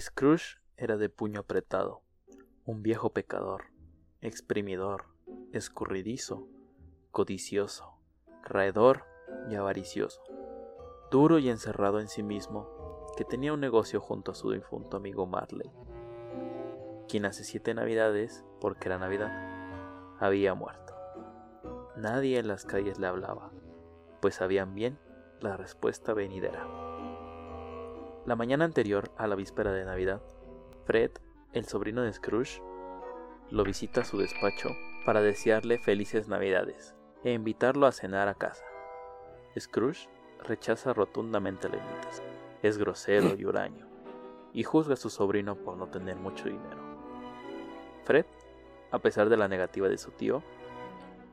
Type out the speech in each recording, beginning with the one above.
Scrooge era de puño apretado, un viejo pecador, exprimidor, escurridizo, codicioso, raedor y avaricioso, duro y encerrado en sí mismo, que tenía un negocio junto a su difunto amigo Marley, quien hace siete navidades, porque era Navidad, había muerto. Nadie en las calles le hablaba, pues sabían bien la respuesta venidera. La mañana anterior a la víspera de Navidad, Fred, el sobrino de Scrooge, lo visita a su despacho para desearle felices Navidades e invitarlo a cenar a casa. Scrooge rechaza rotundamente la invitación. Es grosero y huraño, y juzga a su sobrino por no tener mucho dinero. Fred, a pesar de la negativa de su tío,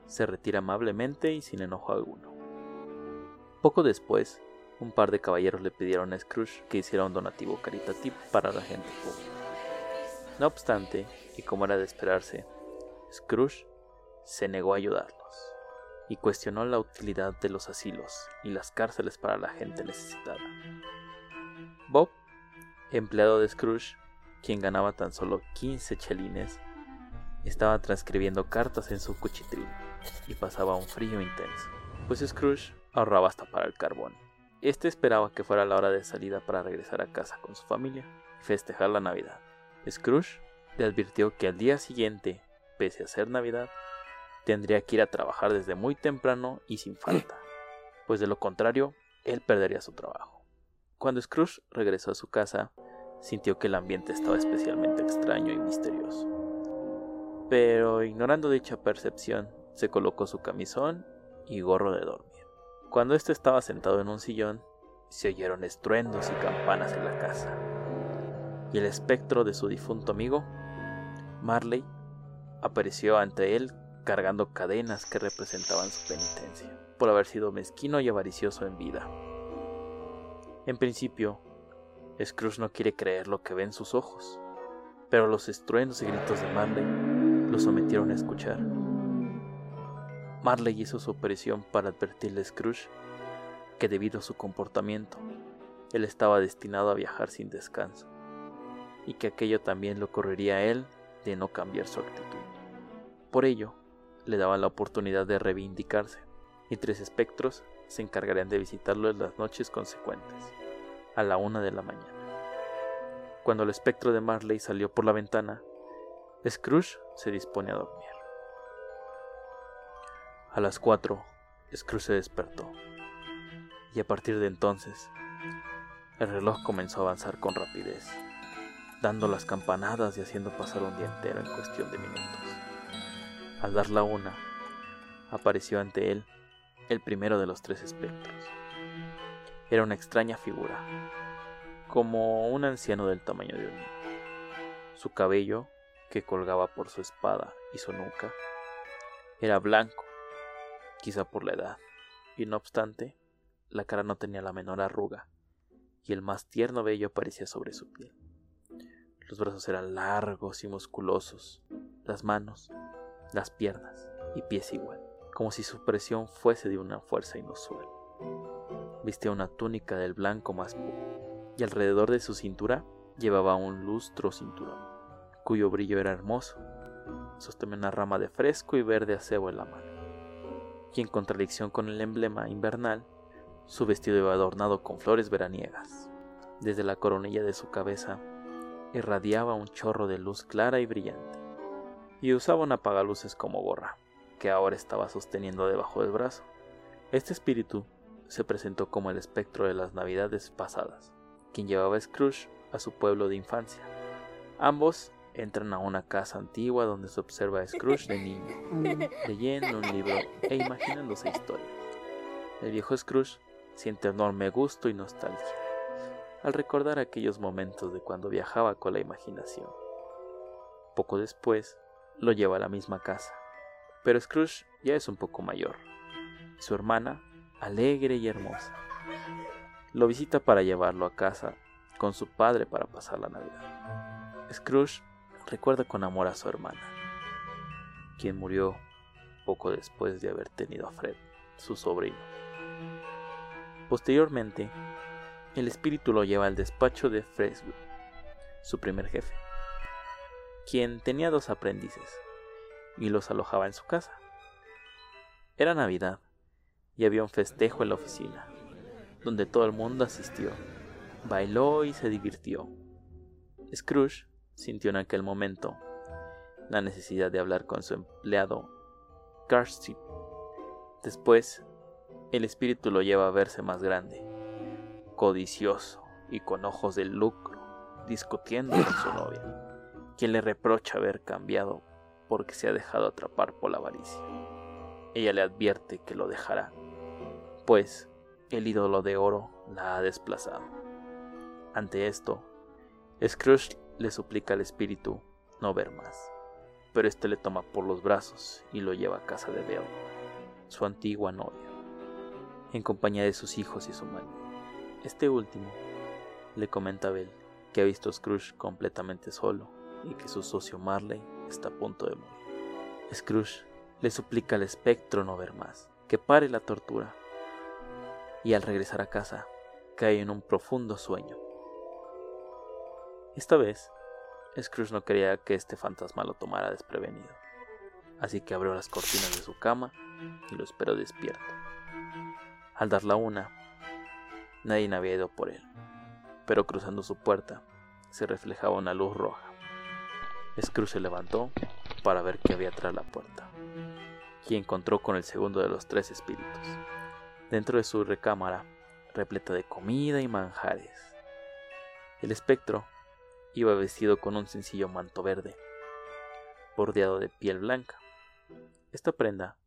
se retira amablemente y sin enojo alguno. Poco después, un par de caballeros le pidieron a Scrooge que hiciera un donativo caritativo para la gente pobre. No obstante, y como era de esperarse, Scrooge se negó a ayudarlos y cuestionó la utilidad de los asilos y las cárceles para la gente necesitada. Bob, empleado de Scrooge, quien ganaba tan solo 15 chelines, estaba transcribiendo cartas en su cuchitril y pasaba un frío intenso, pues Scrooge ahorraba hasta para el carbón. Este esperaba que fuera la hora de salida para regresar a casa con su familia y festejar la Navidad. Scrooge le advirtió que al día siguiente, pese a ser Navidad, tendría que ir a trabajar desde muy temprano y sin falta, pues de lo contrario, él perdería su trabajo. Cuando Scrooge regresó a su casa, sintió que el ambiente estaba especialmente extraño y misterioso. Pero ignorando dicha percepción, se colocó su camisón y gorro de dormir. Cuando éste estaba sentado en un sillón, se oyeron estruendos y campanas en la casa. Y el espectro de su difunto amigo, Marley, apareció ante él cargando cadenas que representaban su penitencia, por haber sido mezquino y avaricioso en vida. En principio, Scrooge no quiere creer lo que ve en sus ojos, pero los estruendos y gritos de Marley lo sometieron a escuchar. Marley hizo su aparición para advertirle a Scrooge que debido a su comportamiento, él estaba destinado a viajar sin descanso, y que aquello también le ocurriría a él de no cambiar su actitud. Por ello, le daban la oportunidad de reivindicarse, y tres espectros se encargarían de visitarlo en las noches consecuentes, a la una de la mañana. Cuando el espectro de Marley salió por la ventana, Scrooge se dispone a dormir. A las cuatro, Scrooge se despertó, y a partir de entonces, el reloj comenzó a avanzar con rapidez, dando las campanadas y haciendo pasar un día entero en cuestión de minutos. Al dar la una, apareció ante él el primero de los tres espectros. Era una extraña figura, como un anciano del tamaño de un niño. Su cabello que colgaba por su espada y su nuca. Era blanco, quizá por la edad, y no obstante, la cara no tenía la menor arruga, y el más tierno vello aparecía sobre su piel. Los brazos eran largos y musculosos, las manos, las piernas y pies igual, como si su presión fuese de una fuerza inusual. Vistía una túnica del blanco más puro, y alrededor de su cintura llevaba un lustro cinturón cuyo brillo era hermoso. Sostenía una rama de fresco y verde acebo en la mano. Y en contradicción con el emblema invernal, su vestido iba adornado con flores veraniegas. Desde la coronilla de su cabeza irradiaba un chorro de luz clara y brillante, y usaba un apagaluces como gorra, que ahora estaba sosteniendo debajo del brazo. Este espíritu se presentó como el espectro de las navidades pasadas, quien llevaba a Scrooge a su pueblo de infancia. Ambos entran a una casa antigua donde se observa a Scrooge de niño, leyendo un libro e imaginándose historias. El viejo Scrooge siente enorme gusto y nostalgia al recordar aquellos momentos de cuando viajaba con la imaginación. Poco después, lo lleva a la misma casa, pero Scrooge ya es un poco mayor. Su hermana, alegre y hermosa, lo visita para llevarlo a casa con su padre para pasar la Navidad. Scrooge recuerda con amor a su hermana, quien murió poco después de haber tenido a Fred, su sobrino. Posteriormente, el espíritu lo lleva al despacho de Freswood, su primer jefe, quien tenía dos aprendices y los alojaba en su casa. Era Navidad y había un festejo en la oficina, donde todo el mundo asistió, bailó y se divirtió. Scrooge sintió en aquel momento la necesidad de hablar con su empleado Carsty. Después, el espíritu lo lleva a verse más grande, codicioso y con ojos de lucro, discutiendo con su novia, quien le reprocha haber cambiado porque se ha dejado atrapar por la avaricia. Ella le advierte que lo dejará, pues el ídolo de oro la ha desplazado. Ante esto, Scrooge le suplica al espíritu no ver más, pero este le toma por los brazos y lo lleva a casa de Belle, su antigua novia, en compañía de sus hijos y su madre. Este último le comenta a Belle que ha visto a Scrooge completamente solo y que su socio Marley está a punto de morir. Scrooge le suplica al espectro no ver más, que pare la tortura, y al regresar a casa cae en un profundo sueño. Esta vez, Scrooge no quería que este fantasma lo tomara desprevenido, así que abrió las cortinas de su cama y lo esperó despierto. Al dar la una, nadie había ido por él, pero cruzando su puerta se reflejaba una luz roja. Scrooge se levantó para ver qué había tras la puerta y encontró con el segundo de los tres espíritus, dentro de su recámara repleta de comida y manjares. El espectro iba vestido con un sencillo manto verde, bordeado de piel blanca. Esta prenda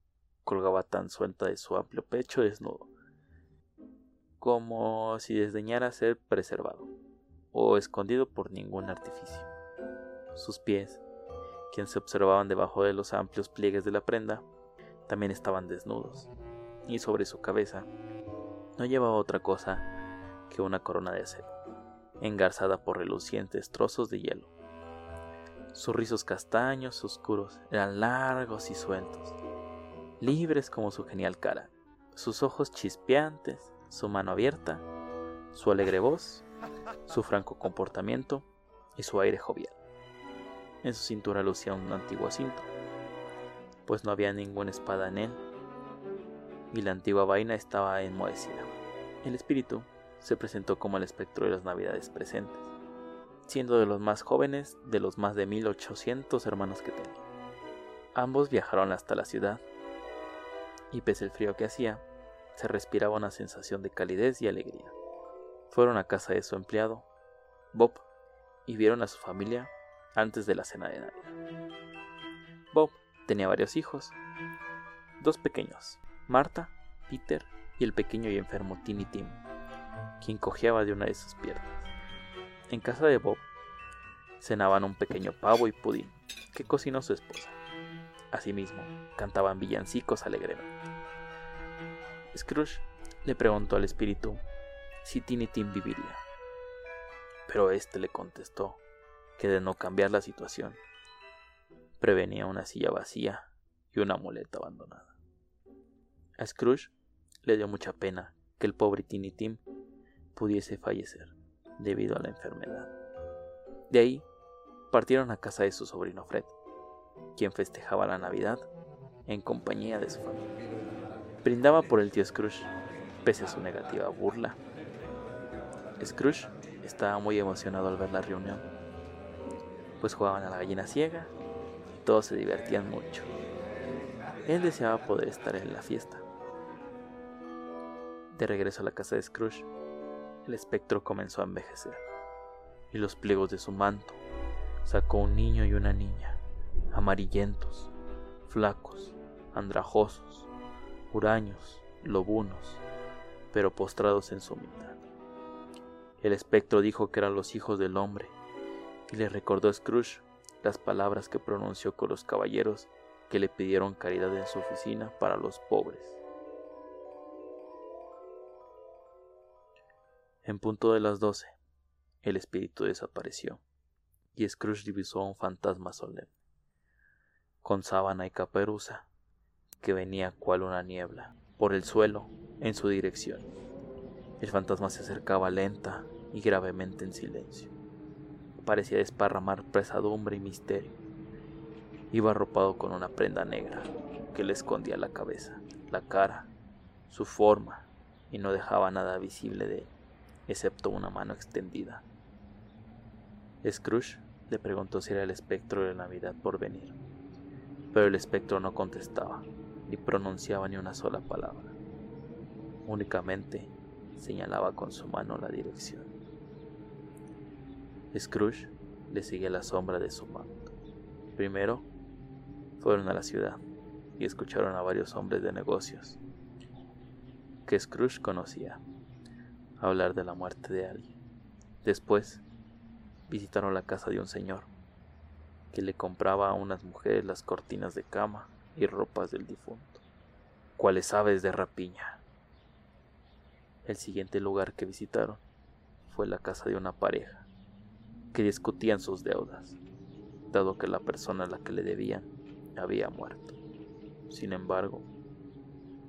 colgaba tan suelta de su amplio pecho desnudo, como si desdeñara ser preservado o escondido por ningún artificio. Sus pies, quien se observaban debajo de los amplios pliegues de la prenda, también estaban desnudos, y sobre su cabeza no llevaba otra cosa que una corona de acero, engarzada por relucientes trozos de hielo. Sus rizos castaños oscuros eran largos y sueltos, libres como su genial cara, sus ojos chispeantes, su mano abierta, su alegre voz, su franco comportamiento y su aire jovial. En su cintura lucía un antiguo cinto, pues no había ninguna espada en él, y la antigua vaina estaba enmohecida. El espíritu se presentó como el espectro de las navidades presentes, siendo de los más jóvenes de los más de 1800 hermanos que tenía. Ambos viajaron hasta la ciudad, y pese al frío que hacía, se respiraba una sensación de calidez y alegría. Fueron a casa de su empleado, Bob, y vieron a su familia antes de la cena de Navidad. Bob Tenía varios hijos, dos pequeños, Marta, Peter y el pequeño y enfermo Timmy Tim, quien cojeaba de una de sus piernas. En casa de Bob cenaban un pequeño pavo y pudín que cocinó su esposa. Asimismo, cantaban villancicos alegremente. Scrooge le preguntó al espíritu si Tiny Tim viviría, pero éste le contestó que de no cambiar la situación, prevenía una silla vacía y una muleta abandonada. A Scrooge le dio mucha pena que el pobre Tiny Tim pudiese fallecer debido a la enfermedad. De ahí partieron a casa de su sobrino Fred, quien festejaba la Navidad en compañía de su familia. Brindaba por el tío Scrooge, pese a su negativa burla. Scrooge estaba muy emocionado al ver la reunión, pues jugaban a la gallina ciega todos se divertían mucho. Él deseaba poder estar en la fiesta. De regreso a la casa de Scrooge, el espectro comenzó a envejecer, y los pliegos de su manto sacó un niño y una niña, amarillentos, flacos, andrajosos, huraños, lobunos, pero postrados en su mitad. El espectro dijo que eran los hijos del hombre, y le recordó a Scrooge las palabras que pronunció con los caballeros que le pidieron caridad en su oficina para los pobres. En punto de las doce, el espíritu desapareció, y Scrooge divisó a un fantasma solemne, con sábana y caperuza, que venía cual una niebla, por el suelo, en su dirección. El fantasma se acercaba lenta y gravemente en silencio parecía desparramar pesadumbre y misterio. Iba arropado con una prenda negra que le escondía la cabeza, la cara, su forma y no dejaba nada visible de él, excepto una mano extendida. Scrooge le preguntó si era el espectro de Navidad por venir, pero el espectro no contestaba ni pronunciaba ni una sola palabra. Únicamente señalaba con su mano la dirección. Scrooge le seguía la sombra de su manto. Primero fueron a la ciudad y escucharon a varios hombres de negocios que Scrooge conocía hablar de la muerte de alguien. Después visitaron la casa de un señor que le compraba a unas mujeres las cortinas de cama y ropas del difunto, cuales aves de rapiña. El siguiente lugar que visitaron fue la casa de una pareja que discutían sus deudas, dado que la persona a la que le debían había muerto. Sin embargo,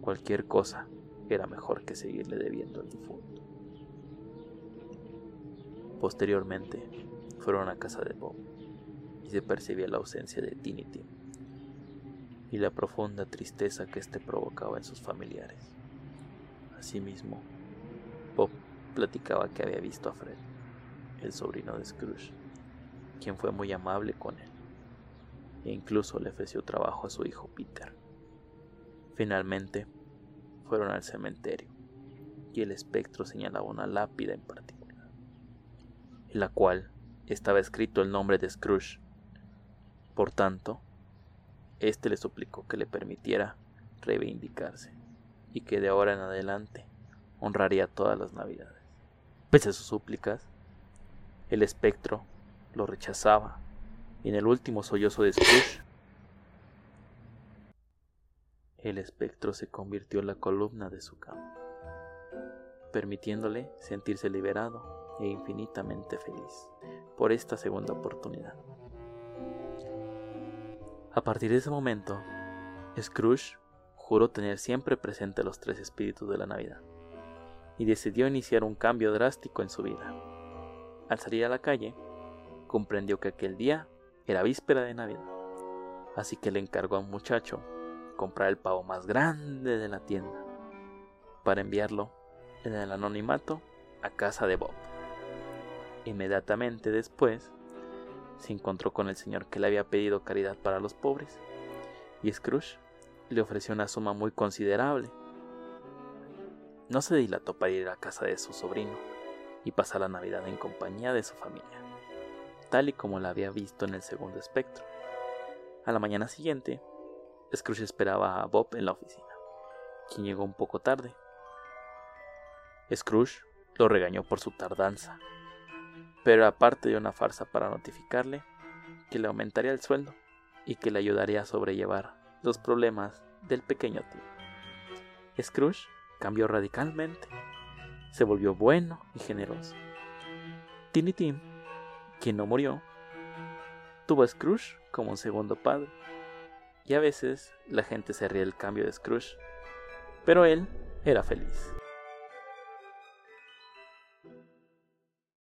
cualquier cosa era mejor que seguirle debiendo al difunto. Posteriormente, fueron a casa de Bob y se percibía la ausencia de Tinity y la profunda tristeza que éste provocaba en sus familiares. Asimismo, Bob platicaba que había visto a Fred, el sobrino de Scrooge, quien fue muy amable con él e incluso le ofreció trabajo a su hijo Peter. Finalmente, fueron al cementerio y el espectro señalaba una lápida en particular, la cual estaba escrito el nombre de Scrooge. Por tanto, éste le suplicó que le permitiera reivindicarse y que de ahora en adelante honraría todas las navidades. Pese a sus súplicas, el espectro lo rechazaba y en el último sollozo de Scrooge, el espectro se convirtió en la columna de su cama, permitiéndole sentirse liberado e infinitamente feliz por esta segunda oportunidad. A partir de ese momento, Scrooge juró tener siempre presente los tres espíritus de la Navidad y decidió iniciar un cambio drástico en su vida. Al salir a la calle, comprendió que aquel día era víspera de Navidad, así que le encargó a un muchacho comprar el pavo más grande de la tienda para enviarlo en el anonimato a casa de Bob. Inmediatamente después, se encontró con el señor que le había pedido caridad para los pobres, y Scrooge le ofreció una suma muy considerable. No se dilató para ir a casa de su sobrino y pasar la Navidad en compañía de su familia tal y como la había visto en el segundo espectro. A la mañana siguiente, Scrooge esperaba a Bob en la oficina, quien llegó un poco tarde. Scrooge lo regañó por su tardanza, pero aparte de una farsa para notificarle que le aumentaría el sueldo y que le ayudaría a sobrellevar los problemas del pequeño tío. Scrooge cambió radicalmente, se volvió bueno y generoso. Tiny Tim quien no murió, tuvo a Scrooge como un segundo padre. Y a veces la gente se ríe del cambio de Scrooge, pero él era feliz.